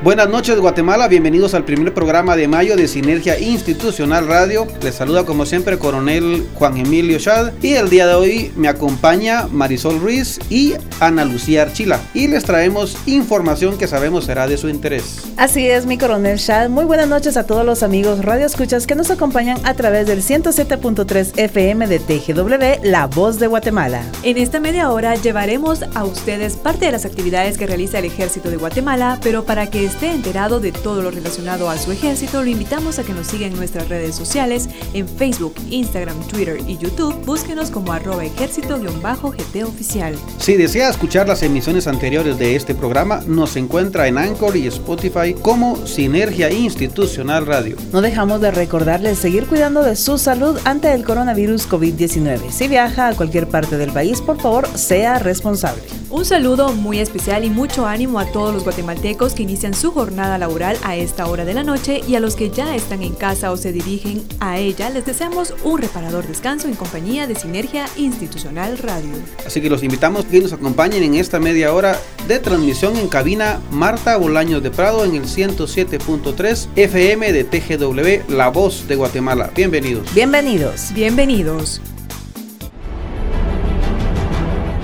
Buenas noches Guatemala, bienvenidos al primer programa de mayo de Sinergia Institucional Radio. Les saluda como siempre coronel Juan Emilio Chad y el día de hoy me acompaña Marisol Ruiz y Ana Lucía Archila y les traemos información que sabemos será de su interés. Así es mi coronel Chad, muy buenas noches a todos los amigos Radio Escuchas que nos acompañan a través del 107.3 FM de TGW, La Voz de Guatemala. En esta media hora llevaremos a ustedes parte de las actividades que realiza el Ejército de Guatemala, pero para que esté enterado de todo lo relacionado a su ejército, lo invitamos a que nos siga en nuestras redes sociales, en Facebook, Instagram, Twitter y YouTube. Búsquenos como arroba ejército-gt oficial. Si desea escuchar las emisiones anteriores de este programa, nos encuentra en Anchor y Spotify como Sinergia Institucional Radio. No dejamos de recordarles seguir cuidando de su salud ante el coronavirus COVID-19. Si viaja a cualquier parte del país, por favor, sea responsable. Un saludo muy especial y mucho ánimo a todos los guatemaltecos que inician su jornada laboral a esta hora de la noche y a los que ya están en casa o se dirigen a ella, les deseamos un reparador descanso en compañía de Sinergia Institucional Radio. Así que los invitamos que nos acompañen en esta media hora de transmisión en cabina Marta Bolaños de Prado en el 107.3 FM de TGW, La Voz de Guatemala. Bienvenidos. Bienvenidos. Bienvenidos.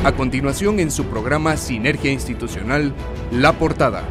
A continuación en su programa Sinergia Institucional, La Portada.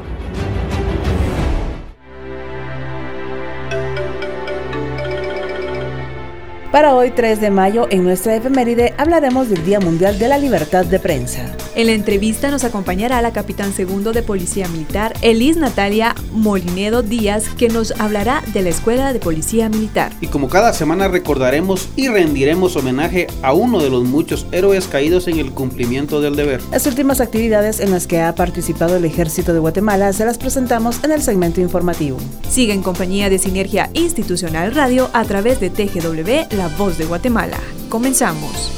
Para hoy 3 de mayo, en nuestra efeméride, hablaremos del Día Mundial de la Libertad de Prensa. En la entrevista nos acompañará la capitán segundo de Policía Militar, Elis Natalia Molinedo Díaz, que nos hablará de la Escuela de Policía Militar. Y como cada semana recordaremos y rendiremos homenaje a uno de los muchos héroes caídos en el cumplimiento del deber. Las últimas actividades en las que ha participado el Ejército de Guatemala se las presentamos en el segmento informativo. Sigue en compañía de Sinergia Institucional Radio a través de TGW, La Voz de Guatemala. Comenzamos.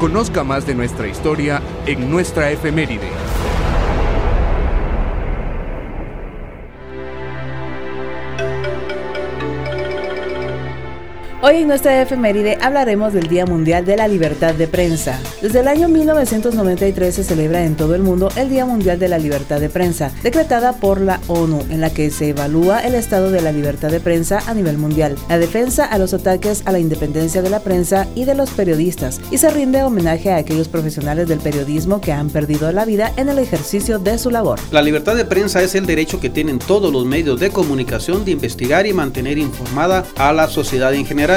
Conozca más de nuestra historia en nuestra efeméride. Hoy en nuestra efeméride hablaremos del Día Mundial de la Libertad de Prensa. Desde el año 1993 se celebra en todo el mundo el Día Mundial de la Libertad de Prensa, decretada por la ONU, en la que se evalúa el estado de la libertad de prensa a nivel mundial, la defensa a los ataques a la independencia de la prensa y de los periodistas, y se rinde homenaje a aquellos profesionales del periodismo que han perdido la vida en el ejercicio de su labor. La libertad de prensa es el derecho que tienen todos los medios de comunicación de investigar y mantener informada a la sociedad en general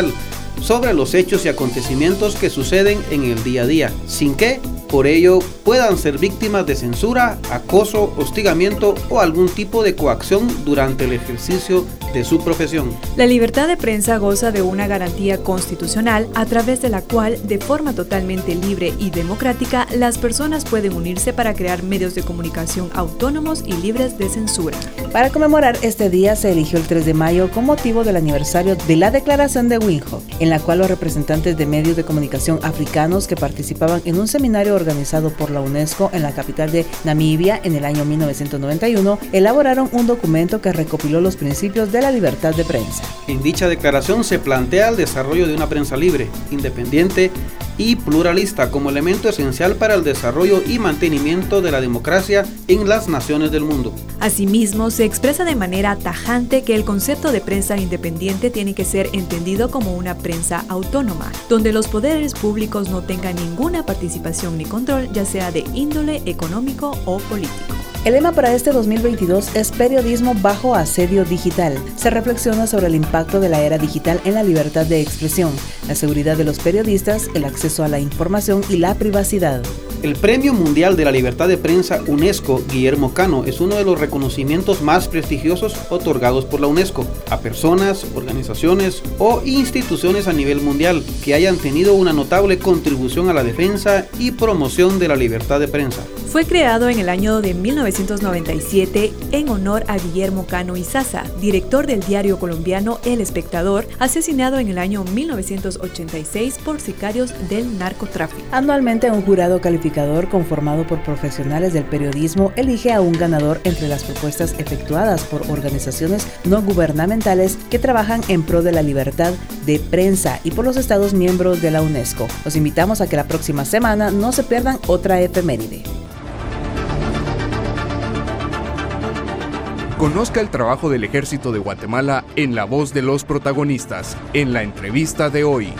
sobre los hechos y acontecimientos que suceden en el día a día, sin que, por ello, puedan ser víctimas de censura, acoso, hostigamiento o algún tipo de coacción durante el ejercicio de su profesión. La libertad de prensa goza de una garantía constitucional a través de la cual, de forma totalmente libre y democrática, las personas pueden unirse para crear medios de comunicación autónomos y libres de censura. Para conmemorar este día se eligió el 3 de mayo con motivo del aniversario de la Declaración de Windhoek, en la cual los representantes de medios de comunicación africanos que participaban en un seminario organizado por la UNESCO en la capital de Namibia en el año 1991 elaboraron un documento que recopiló los principios de la libertad de prensa. En dicha declaración se plantea el desarrollo de una prensa libre, independiente y pluralista como elemento esencial para el desarrollo y mantenimiento de la democracia en las naciones del mundo. Asimismo, se expresa de manera tajante que el concepto de prensa independiente tiene que ser entendido como una prensa autónoma, donde los poderes públicos no tengan ninguna participación ni control, ya sea de índole económico o político. El lema para este 2022 es Periodismo bajo asedio digital. Se reflexiona sobre el impacto de la era digital en la libertad de expresión, la seguridad de los periodistas, el acceso a la información y la privacidad. El Premio Mundial de la Libertad de Prensa UNESCO Guillermo Cano es uno de los reconocimientos más prestigiosos otorgados por la UNESCO a personas, organizaciones o instituciones a nivel mundial que hayan tenido una notable contribución a la defensa y promoción de la libertad de prensa. Fue creado en el año de 1997 en honor a Guillermo Cano Izaza, director del diario colombiano El Espectador, asesinado en el año 1986 por sicarios del narcotráfico. Anualmente un jurado calificado calificador conformado por profesionales del periodismo elige a un ganador entre las propuestas efectuadas por organizaciones no gubernamentales que trabajan en pro de la libertad de prensa y por los Estados miembros de la UNESCO. Los invitamos a que la próxima semana no se pierdan otra efeméride. Conozca el trabajo del ejército de Guatemala en la voz de los protagonistas, en la entrevista de hoy.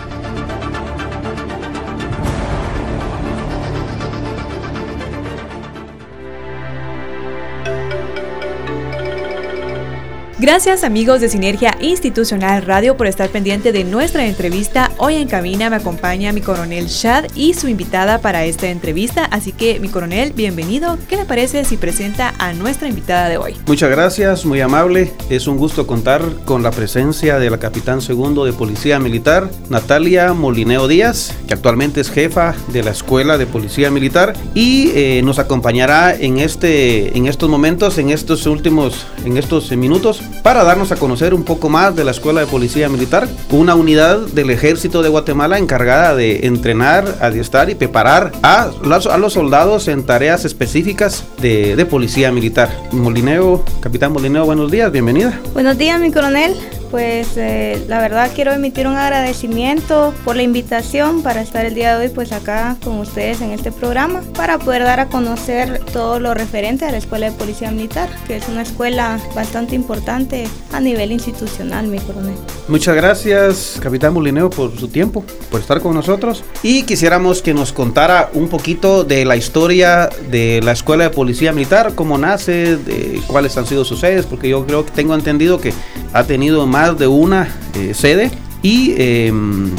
Gracias amigos de Sinergia Institucional Radio por estar pendiente de nuestra entrevista. Hoy en cabina me acompaña mi coronel Shad y su invitada para esta entrevista. Así que mi coronel, bienvenido. ¿Qué le parece si presenta a nuestra invitada de hoy? Muchas gracias, muy amable. Es un gusto contar con la presencia de la capitán segundo de Policía Militar, Natalia Molineo Díaz, que actualmente es jefa de la Escuela de Policía Militar y eh, nos acompañará en, este, en estos momentos, en estos últimos, en estos minutos para darnos a conocer un poco más de la Escuela de Policía Militar, una unidad del Ejército de Guatemala encargada de entrenar, adiestrar y preparar a los, soldados en tareas específicas de, de Policía Militar. Molineo, Capitán Molineo, buenos días, bienvenida. Buenos días, mi coronel pues eh, la verdad quiero emitir un agradecimiento por la invitación para estar el día de hoy pues acá con ustedes en este programa para poder dar a conocer todo lo referente a la Escuela de Policía Militar, que es una escuela bastante importante a nivel institucional, mi coronel. Muchas gracias, capitán Molineo, por su tiempo, por estar con nosotros. Y quisiéramos que nos contara un poquito de la historia de la Escuela de Policía Militar, cómo nace, de cuáles han sido sus sedes, porque yo creo que tengo entendido que ha tenido más de una eh, sede y em,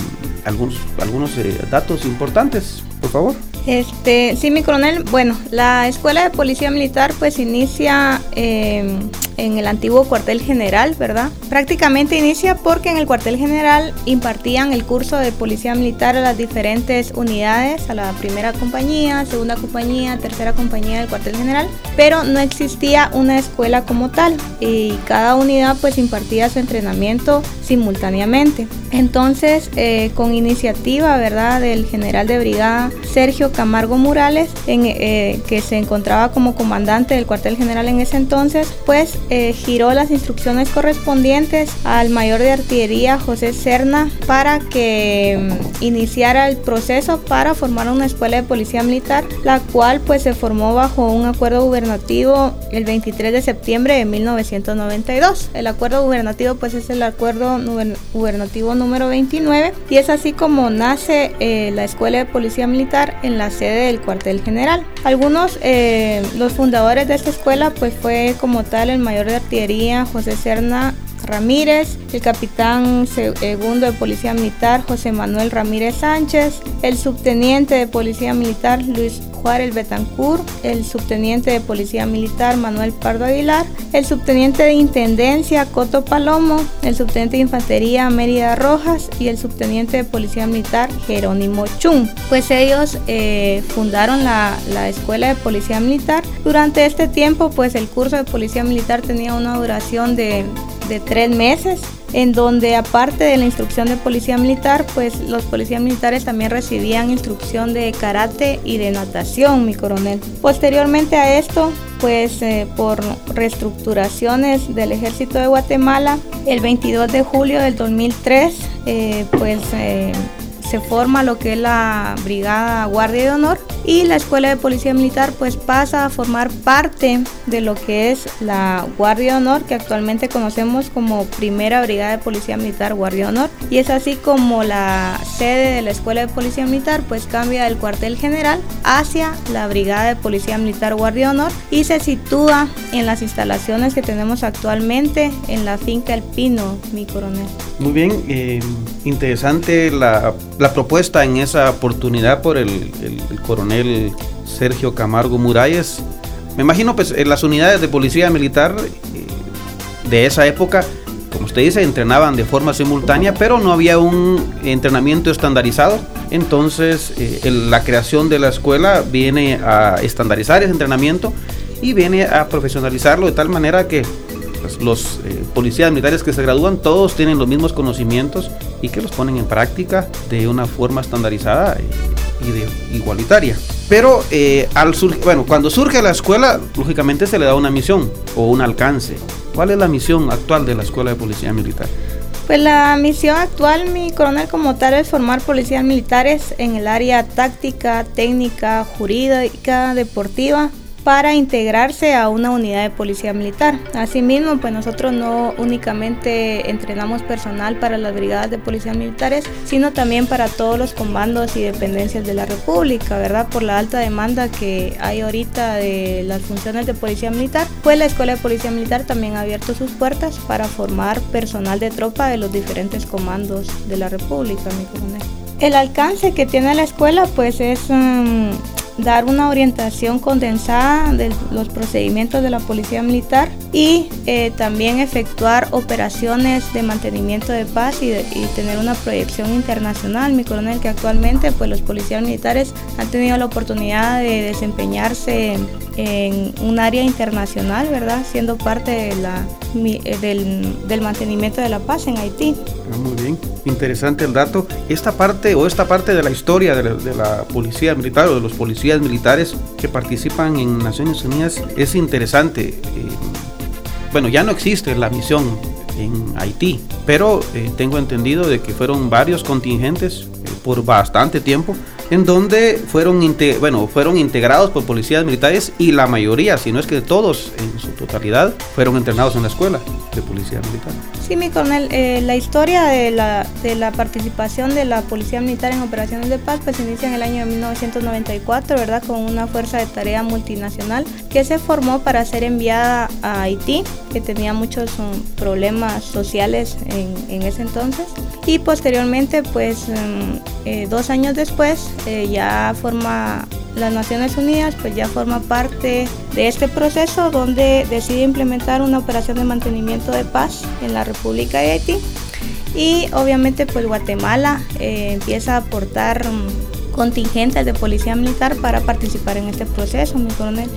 algunos, algunos eh, datos importantes, por favor. Este, sí, mi coronel. Bueno, la escuela de policía militar pues inicia em, en el antiguo cuartel general, ¿verdad? Prácticamente inicia porque en el cuartel general impartían el curso de policía militar a las diferentes unidades, a la primera compañía, segunda compañía, tercera compañía del cuartel general, pero no existía una escuela como tal y cada unidad pues impartía su entrenamiento simultáneamente. Entonces, eh, con iniciativa, ¿verdad?, del general de brigada Sergio Camargo Morales, en, eh, que se encontraba como comandante del cuartel general en ese entonces, pues eh, giró las instrucciones correspondientes al mayor de artillería José Serna para que mm, iniciara el proceso para formar una escuela de policía militar, la cual pues se formó bajo un acuerdo gubernativo el 23 de septiembre de 1992. El acuerdo gubernativo pues es el acuerdo gubernativo número 29 y es así como nace eh, la escuela de policía militar en la sede del cuartel general. Algunos, eh, los fundadores de esta escuela pues fue como tal el mayor de artillería José Serna Ramírez, el capitán segundo de Policía Militar José Manuel Ramírez Sánchez, el subteniente de Policía Militar Luis Juárez Betancur, el subteniente de Policía Militar Manuel Pardo Aguilar, el subteniente de Intendencia Coto Palomo, el subteniente de Infantería Mérida Rojas y el subteniente de Policía Militar Jerónimo Chung. Pues ellos eh, fundaron la, la Escuela de Policía Militar. Durante este tiempo, pues el curso de Policía Militar tenía una duración de de tres meses, en donde aparte de la instrucción de policía militar, pues los policías militares también recibían instrucción de karate y de natación, mi coronel. Posteriormente a esto, pues eh, por reestructuraciones del ejército de Guatemala, el 22 de julio del 2003, eh, pues eh, se forma lo que es la Brigada Guardia de Honor y la Escuela de Policía Militar pues pasa a formar parte de lo que es la Guardia de Honor que actualmente conocemos como Primera Brigada de Policía Militar Guardia Honor y es así como la sede de la Escuela de Policía Militar pues cambia del cuartel general hacia la Brigada de Policía Militar Guardia de Honor y se sitúa en las instalaciones que tenemos actualmente en la finca El Pino, mi coronel. Muy bien, eh, interesante la, propuesta en esa oportunidad por el, el, coronel Sergio Camargo Muralles. Me imagino pues en las unidades de policía militar eh, de esa época, como usted dice, entrenaban de forma simultánea, pero no había un entrenamiento estandarizado. Entonces eh, la creación de la escuela viene a estandarizar ese entrenamiento y viene a profesionalizarlo de tal manera que los eh, policías militares que se gradúan todos tienen los mismos conocimientos y que los ponen en práctica de una forma estandarizada y de igualitaria. Pero eh, al bueno, cuando surge la escuela, lógicamente se le da una misión o un alcance. ¿Cuál es la misión actual de la Escuela de Policía Militar? Pues la misión actual, mi coronel, como tal, es formar policías militares en el área táctica, técnica, jurídica, deportiva, para integrarse a una unidad de policía militar. Asimismo, pues nosotros no únicamente entrenamos personal para las brigadas de policías militares, sino también para todos los comandos y dependencias de la República, ¿verdad? Por la alta demanda que hay ahorita de las funciones de policía militar, pues la Escuela de Policía Militar también ha abierto sus puertas para formar personal de tropa de los diferentes comandos de la República, mi coronel. El alcance que tiene la escuela pues es um, dar una orientación condensada de los procedimientos de la Policía Militar y eh, también efectuar operaciones de mantenimiento de paz y, tener una proyección internacional. Mi coronel, que actualmente pues, los policías militares han tenido la oportunidad de desempeñarse en, un área internacional, ¿verdad? Siendo parte de la, eh, del, mantenimiento de la paz en Haití. Ah, muy bien, interesante el dato. Esta parte o esta parte de la historia de la, de la policía militar o de los policías militares que participan en Naciones Unidas es interesante. Eh, bueno, ya no existe la misión en Haití, pero eh, tengo entendido de que fueron varios contingentes eh, por bastante tiempo en donde fueron, bueno, fueron integrados por policías militares y la mayoría, si no es que todos en su totalidad, fueron entrenados en la escuela de policía militar. Sí, mi coronel, eh, la historia de la, de la participación de la policía militar en operaciones de paz pues inicia en el año de 1994, ¿verdad? Con una fuerza de tarea multinacional que se formó para ser enviada a Haití, que tenía muchos um, problemas sociales en, en, ese entonces. Y posteriormente, pues um, eh, dos años después, eh, ya forma las Naciones Unidas, pues ya forma parte de este proceso donde decide implementar una operación de mantenimiento de paz en la República de Haití. Y obviamente pues Guatemala eh, empieza a aportar mm, contingentes de policía militar para participar en este proceso, mi coronel.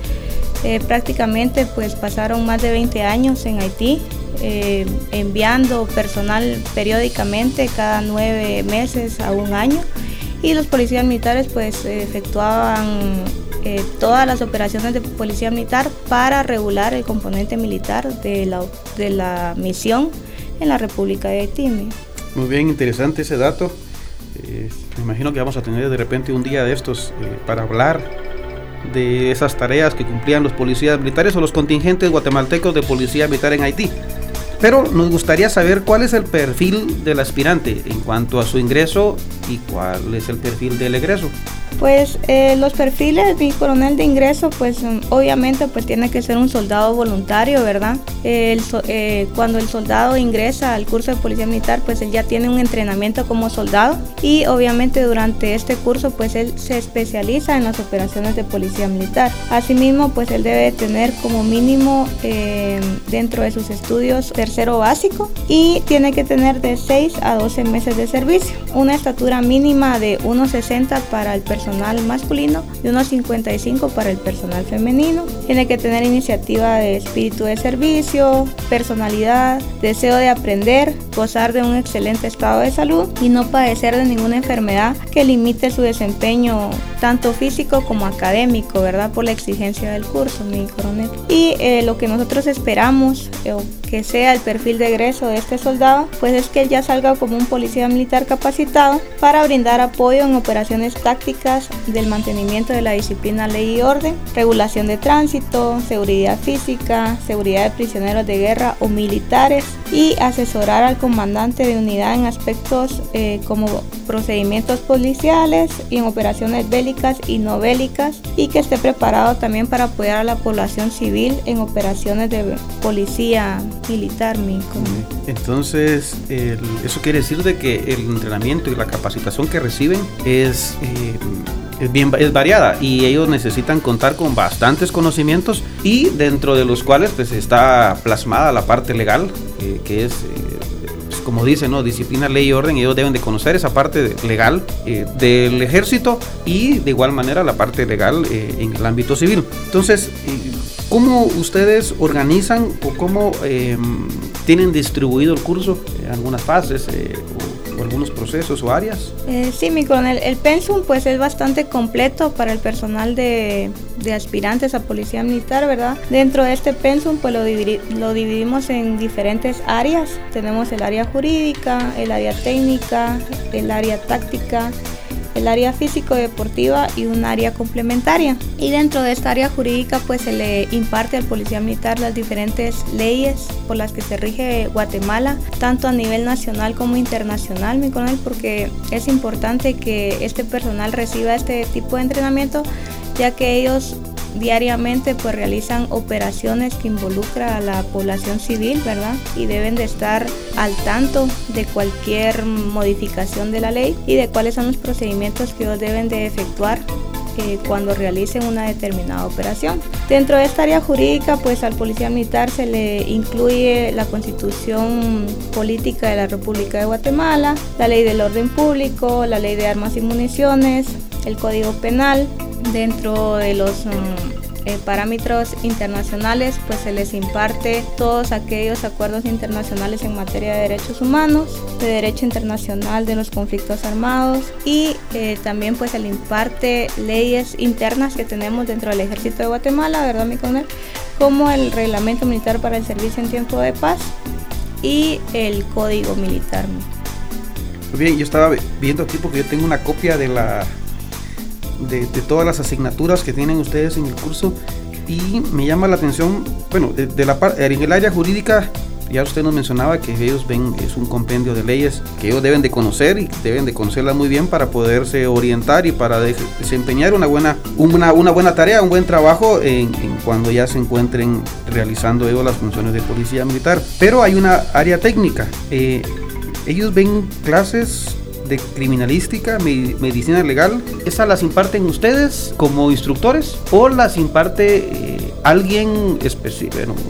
prácticamente pues pasaron más de 20 años en Haití, enviando personal periódicamente cada nueve meses a un año y los policías militares pues efectuaban eh, todas las operaciones de policía militar para regular el componente militar de la, de la misión en la República de Haití. Muy bien, interesante ese dato. Eh, me imagino que vamos a tener de repente un día de estos eh, para hablar de esas tareas que cumplían los policías militares o los contingentes guatemaltecos de policía militar en Haití. Pero nos gustaría saber cuál es el perfil del aspirante en cuanto a su ingreso y cuál es el perfil del egreso. Pues eh, los perfiles, mi coronel de ingreso, pues mm, obviamente pues tiene que ser un soldado voluntario, ¿verdad? Eh, cuando el soldado ingresa al curso de policía militar, pues él ya tiene un entrenamiento como soldado y obviamente durante este curso pues él se especializa en las operaciones de policía militar. Asimismo pues él debe tener como mínimo eh, dentro de sus estudios tercero básico y tiene que tener de 6 a 12 meses de servicio, una estatura mínima de 1,60 para el personal masculino y unos 55 para el personal femenino. Tiene que tener iniciativa de espíritu de servicio, personalidad, deseo de aprender, gozar de un excelente estado de salud y no padecer de ninguna enfermedad que limite su desempeño tanto físico como académico, ¿verdad? Por la exigencia del curso, mi coronel. Y eh, lo que nosotros esperamos, eh, que sea el perfil de egreso de este soldado, pues es que él ya salga como un policía militar capacitado para brindar apoyo en operaciones tácticas del mantenimiento de la disciplina ley y orden, regulación de tránsito, seguridad física, seguridad de prisioneros de guerra o militares y asesorar al comandante de unidad en aspectos eh, como procedimientos policiales y en operaciones bélicas y no bélicas y que esté preparado también para apoyar a la población civil en operaciones de policía militar. Entonces, eso quiere decir de que el entrenamiento y la capacitación que reciben es... Eh, es, bien, es variada y ellos necesitan contar con bastantes conocimientos y dentro de los cuales pues está plasmada la parte legal eh, que es eh, pues, como dice, ¿no? Disciplina, ley y orden, ellos deben de conocer esa parte legal eh, del ejército y de igual manera la parte legal en el ámbito civil. Entonces, ¿cómo ustedes organizan o cómo em, tienen distribuido el curso? en algunas fases algunos procesos o áreas? Eh, sí, mi coronel, el pensum pues es bastante completo para el personal de, aspirantes a policía militar, ¿verdad? Dentro de este pensum pues lo, lo dividimos en diferentes áreas. Tenemos el área jurídica, el área técnica, el área táctica, el área físico-deportiva y un área complementaria. Y dentro de esta área jurídica pues se le imparte al policía militar las diferentes leyes por las que se rige Guatemala, tanto a nivel nacional como internacional, mi coronel, porque es importante que este personal reciba este tipo de entrenamiento ya que ellos diariamente pues realizan operaciones que involucran a la población civil, ¿verdad? Y deben de estar al tanto de cualquier modificación de la ley y de cuáles son los procedimientos que ellos deben de efectuar eh, cuando realicen una determinada operación. Dentro de esta área jurídica, pues al policía militar se le incluye la constitución política de la República de Guatemala, la ley del orden público, la ley de armas y municiones, el código penal, dentro de los mm, eh, parámetros internacionales, pues se les imparte todos aquellos acuerdos internacionales en materia de derechos humanos, de derecho internacional de los conflictos armados y eh, también pues se le imparte leyes internas que tenemos dentro del ejército de Guatemala, ¿verdad mi coronel? Como el reglamento militar para el servicio en tiempo de paz y el código militar. Muy bien, yo estaba viendo aquí porque yo tengo una copia de la de, todas las asignaturas que tienen ustedes en el curso y me llama la atención, bueno, de, la en el área jurídica ya usted nos mencionaba que ellos ven es un compendio de leyes que ellos deben de conocer y deben de conocerlas muy bien para poderse orientar y para desempeñar una buena, una, una buena tarea, un buen trabajo cuando ya se encuentren realizando ellos las funciones de policía militar. Pero hay una área técnica. Eh, ellos ven clases criminalística, medicina legal, ¿esas las imparten ustedes como instructores o las imparte eh, alguien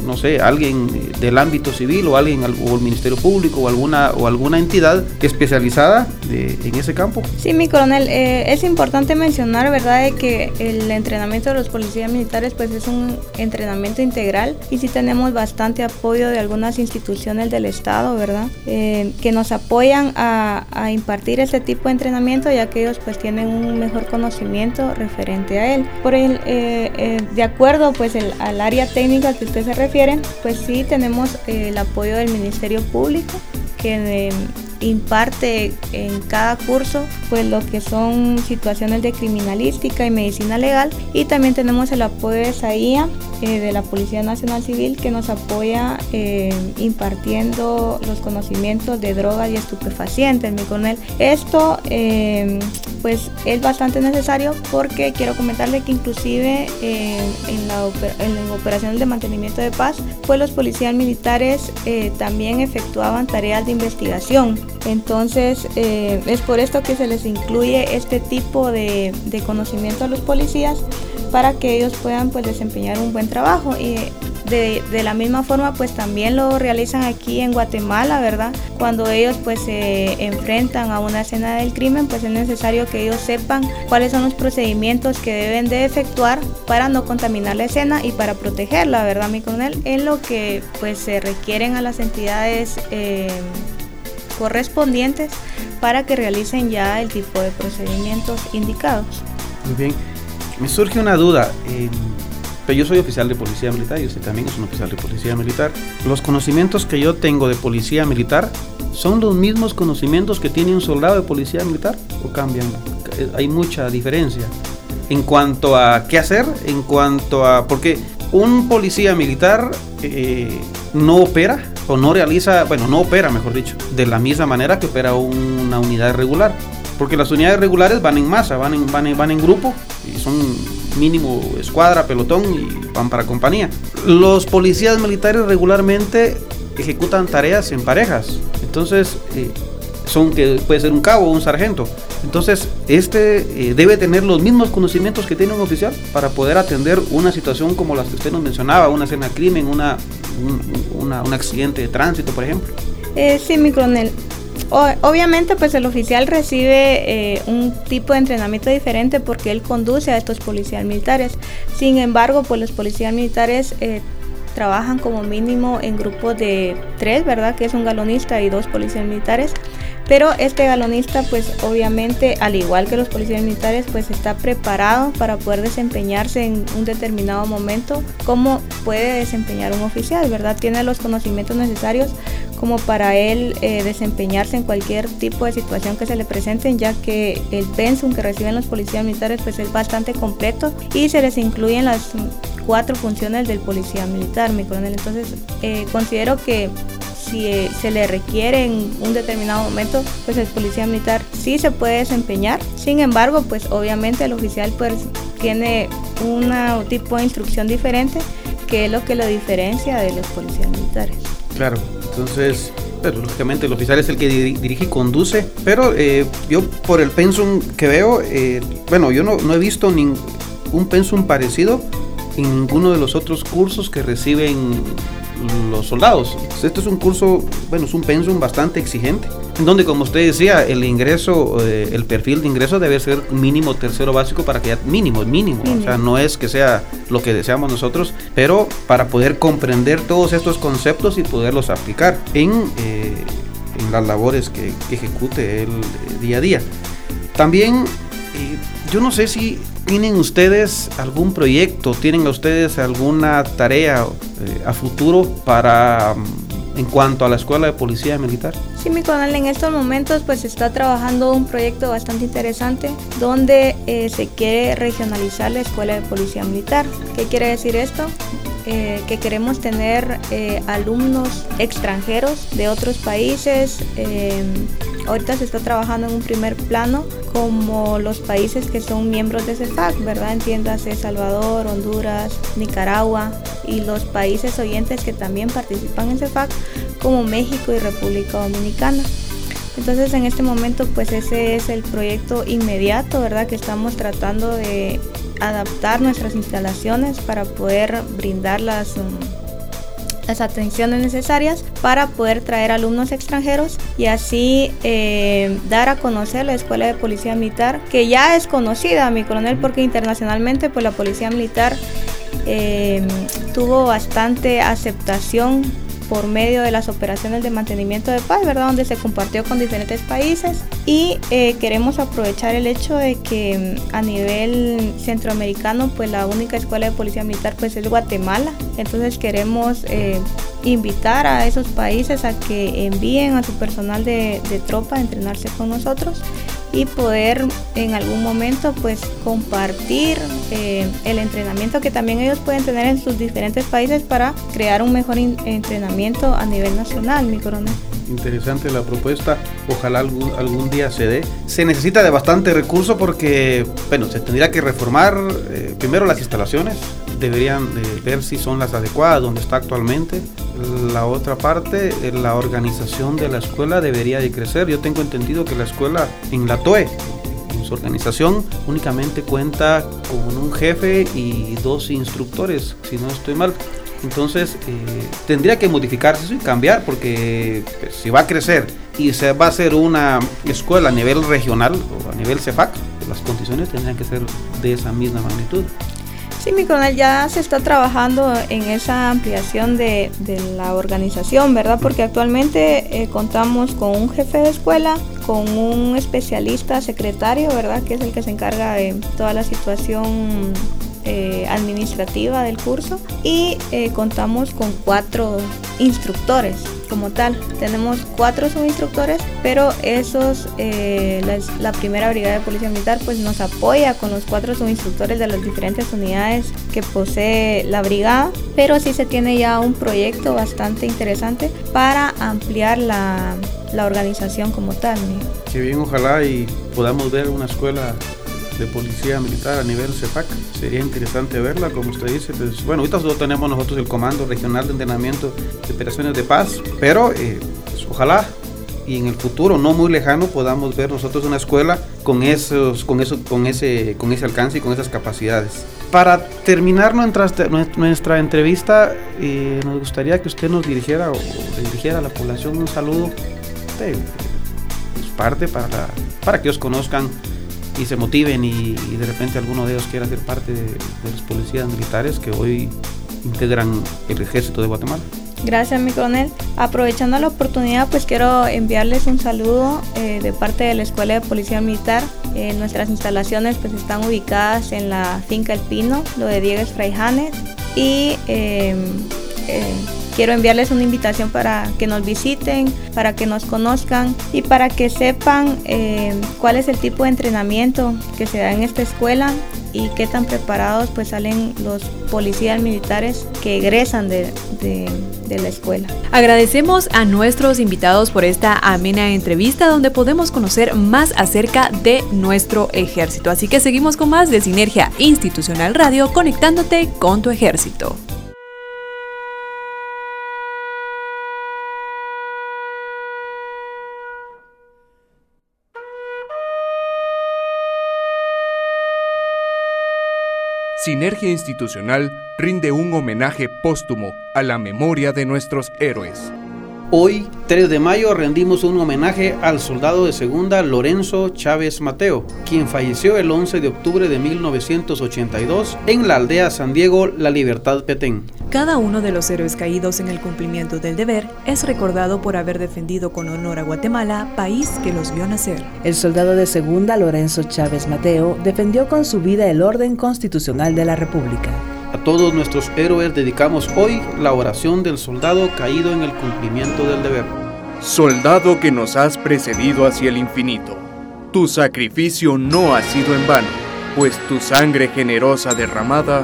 no sé, alguien del ámbito civil o alguien o el Ministerio Público o alguna o alguna entidad especializada en ese campo? Sí, mi coronel, eh, es importante mencionar, ¿verdad?, de que el entrenamiento de los policías militares pues es un entrenamiento integral y sí tenemos bastante apoyo de algunas instituciones del Estado, ¿verdad?, eh, que nos apoyan a, impartir este tipo de entrenamiento ya que ellos pues tienen un mejor conocimiento referente a él. Por el, eh, de acuerdo pues el, al área técnica que usted se refiere, pues sí tenemos eh, el apoyo del Ministerio Público que imparte en cada curso pues lo que son situaciones de criminalística y medicina legal y también tenemos el apoyo de SAIA eh, de la Policía Nacional Civil que nos apoya eh, impartiendo los conocimientos de drogas y estupefacientes mi coronel. Esto eh, pues es bastante necesario porque quiero comentarle que inclusive en, la en operaciones de mantenimiento de paz pues los policías militares también efectuaban tareas de investigación entonces, eh, es por esto que se les incluye este tipo de, conocimiento a los policías para que ellos puedan pues, desempeñar un buen trabajo. De, la misma forma, pues también lo realizan aquí en Guatemala, ¿verdad? Cuando ellos pues se enfrentan a una escena del crimen, pues es necesario que ellos sepan cuáles son los procedimientos que deben de efectuar para no contaminar la escena y para protegerla, ¿verdad, mi coronel? En lo que pues se requieren a las entidades eh, correspondientes para que realicen ya el tipo de procedimientos indicados. Muy bien, me surge una duda. Pero yo soy oficial de policía militar y usted también es un oficial de policía militar. Los conocimientos que yo tengo de policía militar son los mismos conocimientos que tiene un soldado de policía militar o cambian. Hay mucha diferencia en cuanto a qué hacer, en cuanto a porque un policía militar eh, no opera o no realiza, bueno, no opera, mejor dicho, de la misma manera que opera una unidad regular. Porque las unidades regulares van en masa, van en, van van en grupo y son mínimo escuadra, pelotón y van para compañía. Los policías militares regularmente ejecutan tareas en parejas. Entonces, eh, son que puede ser un cabo o un sargento. Entonces, este eh, debe tener los mismos conocimientos que tiene un oficial para poder atender una situación como las que usted nos mencionaba, una escena de crimen, una, un, accidente de tránsito, por ejemplo. Eh, sí, mi coronel. Obviamente, pues el oficial recibe eh, un tipo de entrenamiento diferente porque él conduce a estos policías militares. Sin embargo, pues los policías militares eh, trabajan como mínimo en grupos de tres, ¿verdad? Que es un galonista y dos policías militares Pero este galonista pues obviamente al igual que los policías militares pues está preparado para poder desempeñarse en un determinado momento como puede desempeñar un oficial, ¿verdad? Tiene los conocimientos necesarios como para él eh, desempeñarse en cualquier tipo de situación que se le presenten, ya que el pensum que reciben los policías militares pues es bastante completo y se les incluyen las cuatro funciones del policía militar, mi coronel. Entonces eh, considero que si eh, se le requiere en un determinado momento, pues el policía militar sí se puede desempeñar. Sin embargo, pues obviamente el oficial pues tiene un tipo de instrucción diferente que es lo que lo diferencia de los policías militares. Claro, entonces, pero, lógicamente el oficial es el que dirige y conduce, pero eh, yo por el pensum que veo, eh, bueno, yo no, no he visto ningún pensum parecido en ninguno de los otros cursos que reciben los soldados. Este es un curso, bueno, es un pensum bastante exigente, en donde, como usted decía, el ingreso, eh, el perfil de ingreso debe ser mínimo tercero básico para que ya, mínimo, mínimo, o sea, no es que sea lo que deseamos nosotros, pero para poder comprender todos estos conceptos y poderlos aplicar en, eh, en las labores que, ejecute el eh, día a día. También, yo no sé si ¿Tienen ustedes algún proyecto? ¿Tienen ustedes alguna tarea eh, a futuro para mm, en cuanto a la escuela de policía militar? Sí, mi coronel, en estos momentos pues está trabajando un proyecto bastante interesante donde eh, se quiere regionalizar la escuela de policía militar. ¿Qué quiere decir esto? Eh, que queremos tener alumnos extranjeros de otros países. ahorita se está trabajando en un primer plano como los países que son miembros de CEFAC, ¿verdad? Entiéndase Salvador, Honduras, Nicaragua y los países oyentes que también participan en CEFAC como México y República Dominicana. Entonces en este momento pues ese es el proyecto inmediato, ¿verdad? Que estamos tratando de adaptar nuestras instalaciones para poder brindar las las atenciones necesarias para poder traer alumnos extranjeros y así eh, dar a conocer la Escuela de Policía Militar, que ya es conocida, mi coronel, porque internacionalmente pues, la Policía Militar eh, tuvo bastante aceptación por medio de las operaciones de mantenimiento de paz, ¿verdad? Donde se compartió con diferentes países y eh, queremos aprovechar el hecho de que mm, a nivel centroamericano, pues la única escuela de policía militar pues es Guatemala. Entonces queremos eh, invitar a esos países a que envíen a su personal de, de tropa a entrenarse con nosotros y poder en algún momento pues compartir eh, el entrenamiento que también ellos pueden tener en sus diferentes países para crear un mejor entrenamiento a nivel nacional, mi coronel. Interesante la propuesta, ojalá algún, algún día se dé. Se necesita de bastante recurso porque, bueno, se tendría que reformar eh, primero las instalaciones, deberían ver si son las adecuadas donde está actualmente. La otra parte, eh, la organización de la escuela debería de crecer. Yo tengo entendido que la escuela en la TOE, en su organización, únicamente cuenta con un jefe y dos instructores, si no estoy mal. Entonces eh, tendría que modificarse y cambiar porque pues, si va a crecer y se va a hacer una escuela a nivel regional o a nivel CEFAC, las condiciones tendrían que ser de esa misma magnitud. Sí, mi coronel, ya se está trabajando en esa ampliación de, la organización, ¿verdad? Porque actualmente eh, contamos con un jefe de escuela, con un especialista secretario, ¿verdad? Que es el que se encarga de toda la situación eh, administrativa del curso y eh, contamos con cuatro instructores como tal. Tenemos cuatro subinstructores, pero esos, eh, la, primera brigada de policía militar pues nos apoya con los cuatro subinstructores de las diferentes unidades que posee la brigada, pero sí se tiene ya un proyecto bastante interesante para ampliar la, la organización como tal. Qué bien, ojalá y podamos ver una escuela de policía militar a nivel CEPAC. Sería interesante verla, como usted dice. Pues, bueno, ahorita solo tenemos nosotros el Comando Regional de Entrenamiento de Operaciones de Paz, pero eh, pues, ojalá y en el futuro no muy lejano podamos ver nosotros una escuela con esos con eso con ese con ese alcance y con esas capacidades para terminar nuestra, nuestra entrevista eh, nos gustaría que usted nos dirigiera o dirigiera a la población un saludo de, parte para para que ellos conozcan y se motiven y, de repente alguno de ellos quiera ser parte de, los policías militares que hoy integran el ejército de Guatemala. Gracias, mi coronel. Aprovechando la oportunidad, pues quiero enviarles un saludo eh, de parte de la Escuela de Policía Militar. Eh, nuestras instalaciones pues están ubicadas en la finca El Pino, lo de Diego Fraijanes. Y em, eh, quiero enviarles una invitación para que nos visiten, para que nos conozcan y para que sepan em, cuál es el tipo de entrenamiento que se da en esta escuela y qué tan preparados pues salen los policías militares que egresan de, de, la escuela. Agradecemos a nuestros invitados por esta amena entrevista donde podemos conocer más acerca de nuestro ejército. Así que seguimos con más de Sinergia Institucional Radio conectándote con tu ejército. Sinergia Institucional rinde un homenaje póstumo a la memoria de nuestros héroes. Hoy, 3 de mayo, rendimos un homenaje al soldado de segunda Lorenzo Chávez Mateo, quien falleció el 11 de octubre de 1982 en la aldea San Diego La Libertad Petén. Cada uno de los héroes caídos en el cumplimiento del deber es recordado por haber defendido con honor a Guatemala, país que los vio nacer. El soldado de segunda Lorenzo Chávez Mateo defendió con su vida el orden constitucional de la República. A todos nuestros héroes dedicamos hoy la oración del soldado caído en el cumplimiento del deber. Soldado que nos has precedido hacia el infinito, tu sacrificio no ha sido en vano, pues tu sangre generosa derramada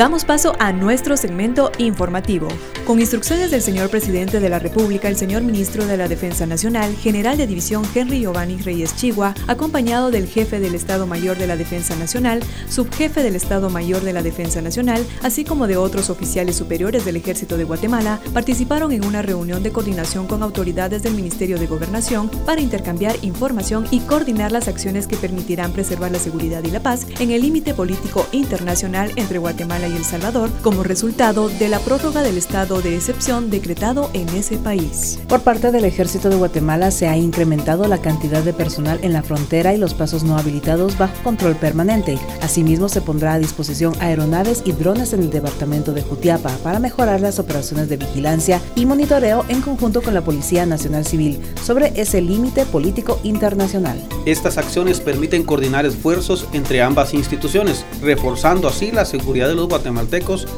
Damos paso a nuestro segmento informativo. Con instrucciones del señor presidente de la República, el señor ministro de la Defensa Nacional, general de división Henry Giovanni Reyes Chigua, acompañado del jefe del Estado Mayor de la Defensa Nacional, subjefe del Estado Mayor de la Defensa Nacional, así como de otros oficiales superiores del Ejército de Guatemala, participaron en una reunión de coordinación con autoridades del Ministerio de Gobernación para intercambiar información y coordinar las acciones que permitirán preservar la seguridad y la paz en el límite político internacional entre Guatemala El Salvador como resultado de la prórroga del estado de excepción decretado en ese país. Por parte del Ejército de Guatemala se ha incrementado la cantidad de personal en la frontera y los pasos no habilitados bajo control permanente. Asimismo, se pondrá a disposición aeronaves y drones en el departamento de Jutiapa para mejorar las operaciones de vigilancia y monitoreo en conjunto con la Policía Nacional Civil sobre ese límite político internacional. Estas acciones permiten coordinar esfuerzos entre ambas instituciones, reforzando así la seguridad de los guatemaltecos,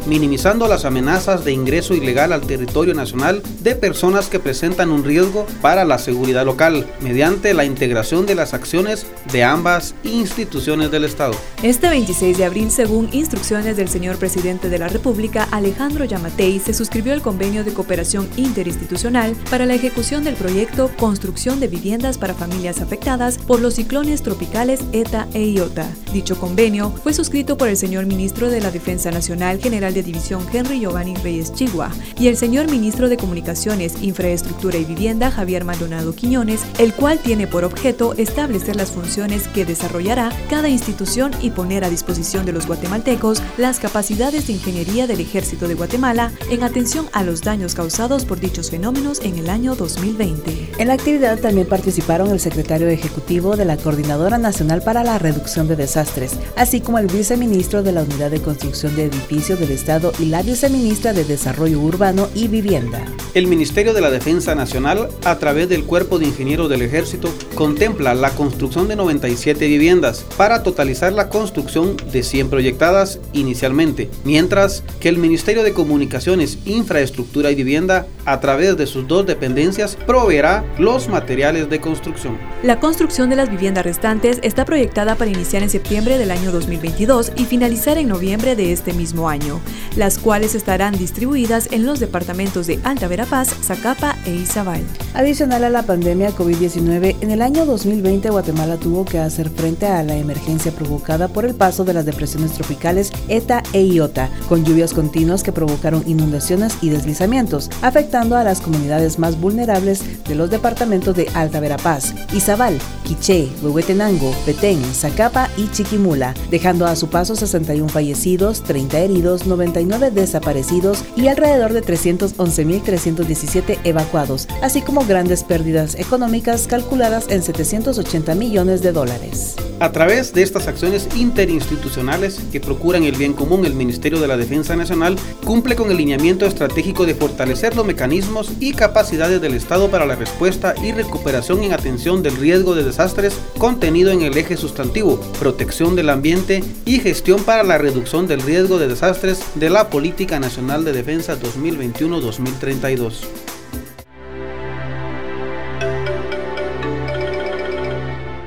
minimizando las amenazas de ingreso ilegal al territorio nacional de personas que presentan un riesgo para la seguridad local, mediante la integración de las acciones de ambas instituciones del Estado. Este 26 de abril, según instrucciones del señor presidente de la República, Alejandro Yamatei, se suscribió el convenio de cooperación interinstitucional para la ejecución del proyecto Construcción de viviendas para familias afectadas por los ciclones tropicales ETA e IOTA. Dicho convenio fue suscrito por el señor ministro de la Defensa Nacional General de División Henry Giovanni Reyes Chigua y el señor ministro de Comunicaciones, Infraestructura y Vivienda Javier Maldonado Quiñones, el cual tiene por objeto establecer las funciones que desarrollará cada institución y poner a disposición de los guatemaltecos las capacidades de ingeniería del Ejército de Guatemala en atención a los daños causados por dichos fenómenos en el año 2020. En la actividad también participaron el secretario ejecutivo de la Coordinadora Nacional para la Reducción de Desastres, así como el viceministro de la Unidad de Construcción de Edificios del Estado y la viceministra de Desarrollo Urbano y Vivienda. El Ministerio de la Defensa Nacional, a través del Cuerpo de Ingenieros del Ejército, contempla la construcción de 97 viviendas para totalizar la construcción de 100 proyectadas inicialmente, mientras que el Ministerio de Comunicaciones, Infraestructura y Vivienda, a través de sus dos dependencias, proveerá los materiales de construcción. La construcción de las viviendas restantes está proyectada para iniciar en septiembre del año 2022 y finalizar en noviembre de este mismo año, las cuales estarán distribuidas en los departamentos de Alta Verapaz, Zacapa e Izabal. Adicional a la pandemia COVID-19, en el año 2020 Guatemala tuvo que hacer frente a la emergencia provocada por el paso de las depresiones tropicales ETA e IOTA, con lluvias continuas que provocaron inundaciones y deslizamientos, afectando a las comunidades más vulnerables de los departamentos de Alta Verapaz, Izabal, Quiché, Huehuetenango, Petén, Zacapa y Chiquimula, dejando a su paso 61 fallecidos, 30 heridos, 99 desaparecidos y alrededor de 311.317 evacuados, así como grandes pérdidas económicas calculadas en 780 millones de dólares. A través de estas acciones interinstitucionales que procuran el bien común, el Ministerio de la Defensa Nacional cumple con el lineamiento estratégico de fortalecer los mecanismos y capacidades del Estado para la respuesta y recuperación en atención del riesgo de desastres contenido en el eje sustantivo, protección del ambiente y gestión para la reducción del riesgo de desastres de la Política Nacional de Defensa 2021-2032.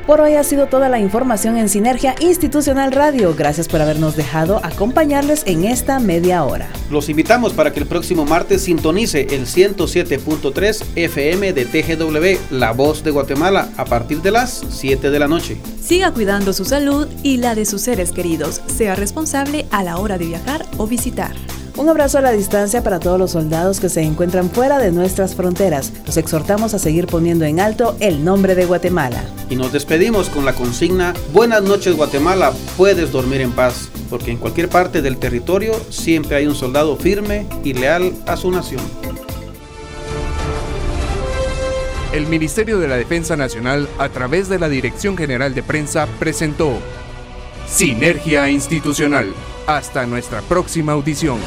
Por hoy ha sido toda la información en Sinergia Institucional Radio. Gracias por habernos dejado acompañarles en esta media hora. Los invitamos para que el próximo martes sintonice el 107.3 FM de TGW, La Voz de Guatemala, a partir de las 7 de la noche. Siga cuidando su salud y la de sus seres queridos. Sea responsable a la hora de viajar o visitar. Un abrazo a la distancia para todos los soldados que se encuentran fuera de nuestras fronteras. Los exhortamos a seguir poniendo en alto el nombre de Guatemala. Y nos despedimos con la consigna Buenas noches Guatemala, puedes dormir en paz, porque en cualquier parte del territorio siempre hay un soldado firme y leal a su nación. El Ministerio de la Defensa Nacional, a través de la Dirección General de Prensa, presentó Sinergia Institucional. Hasta nuestra próxima audición.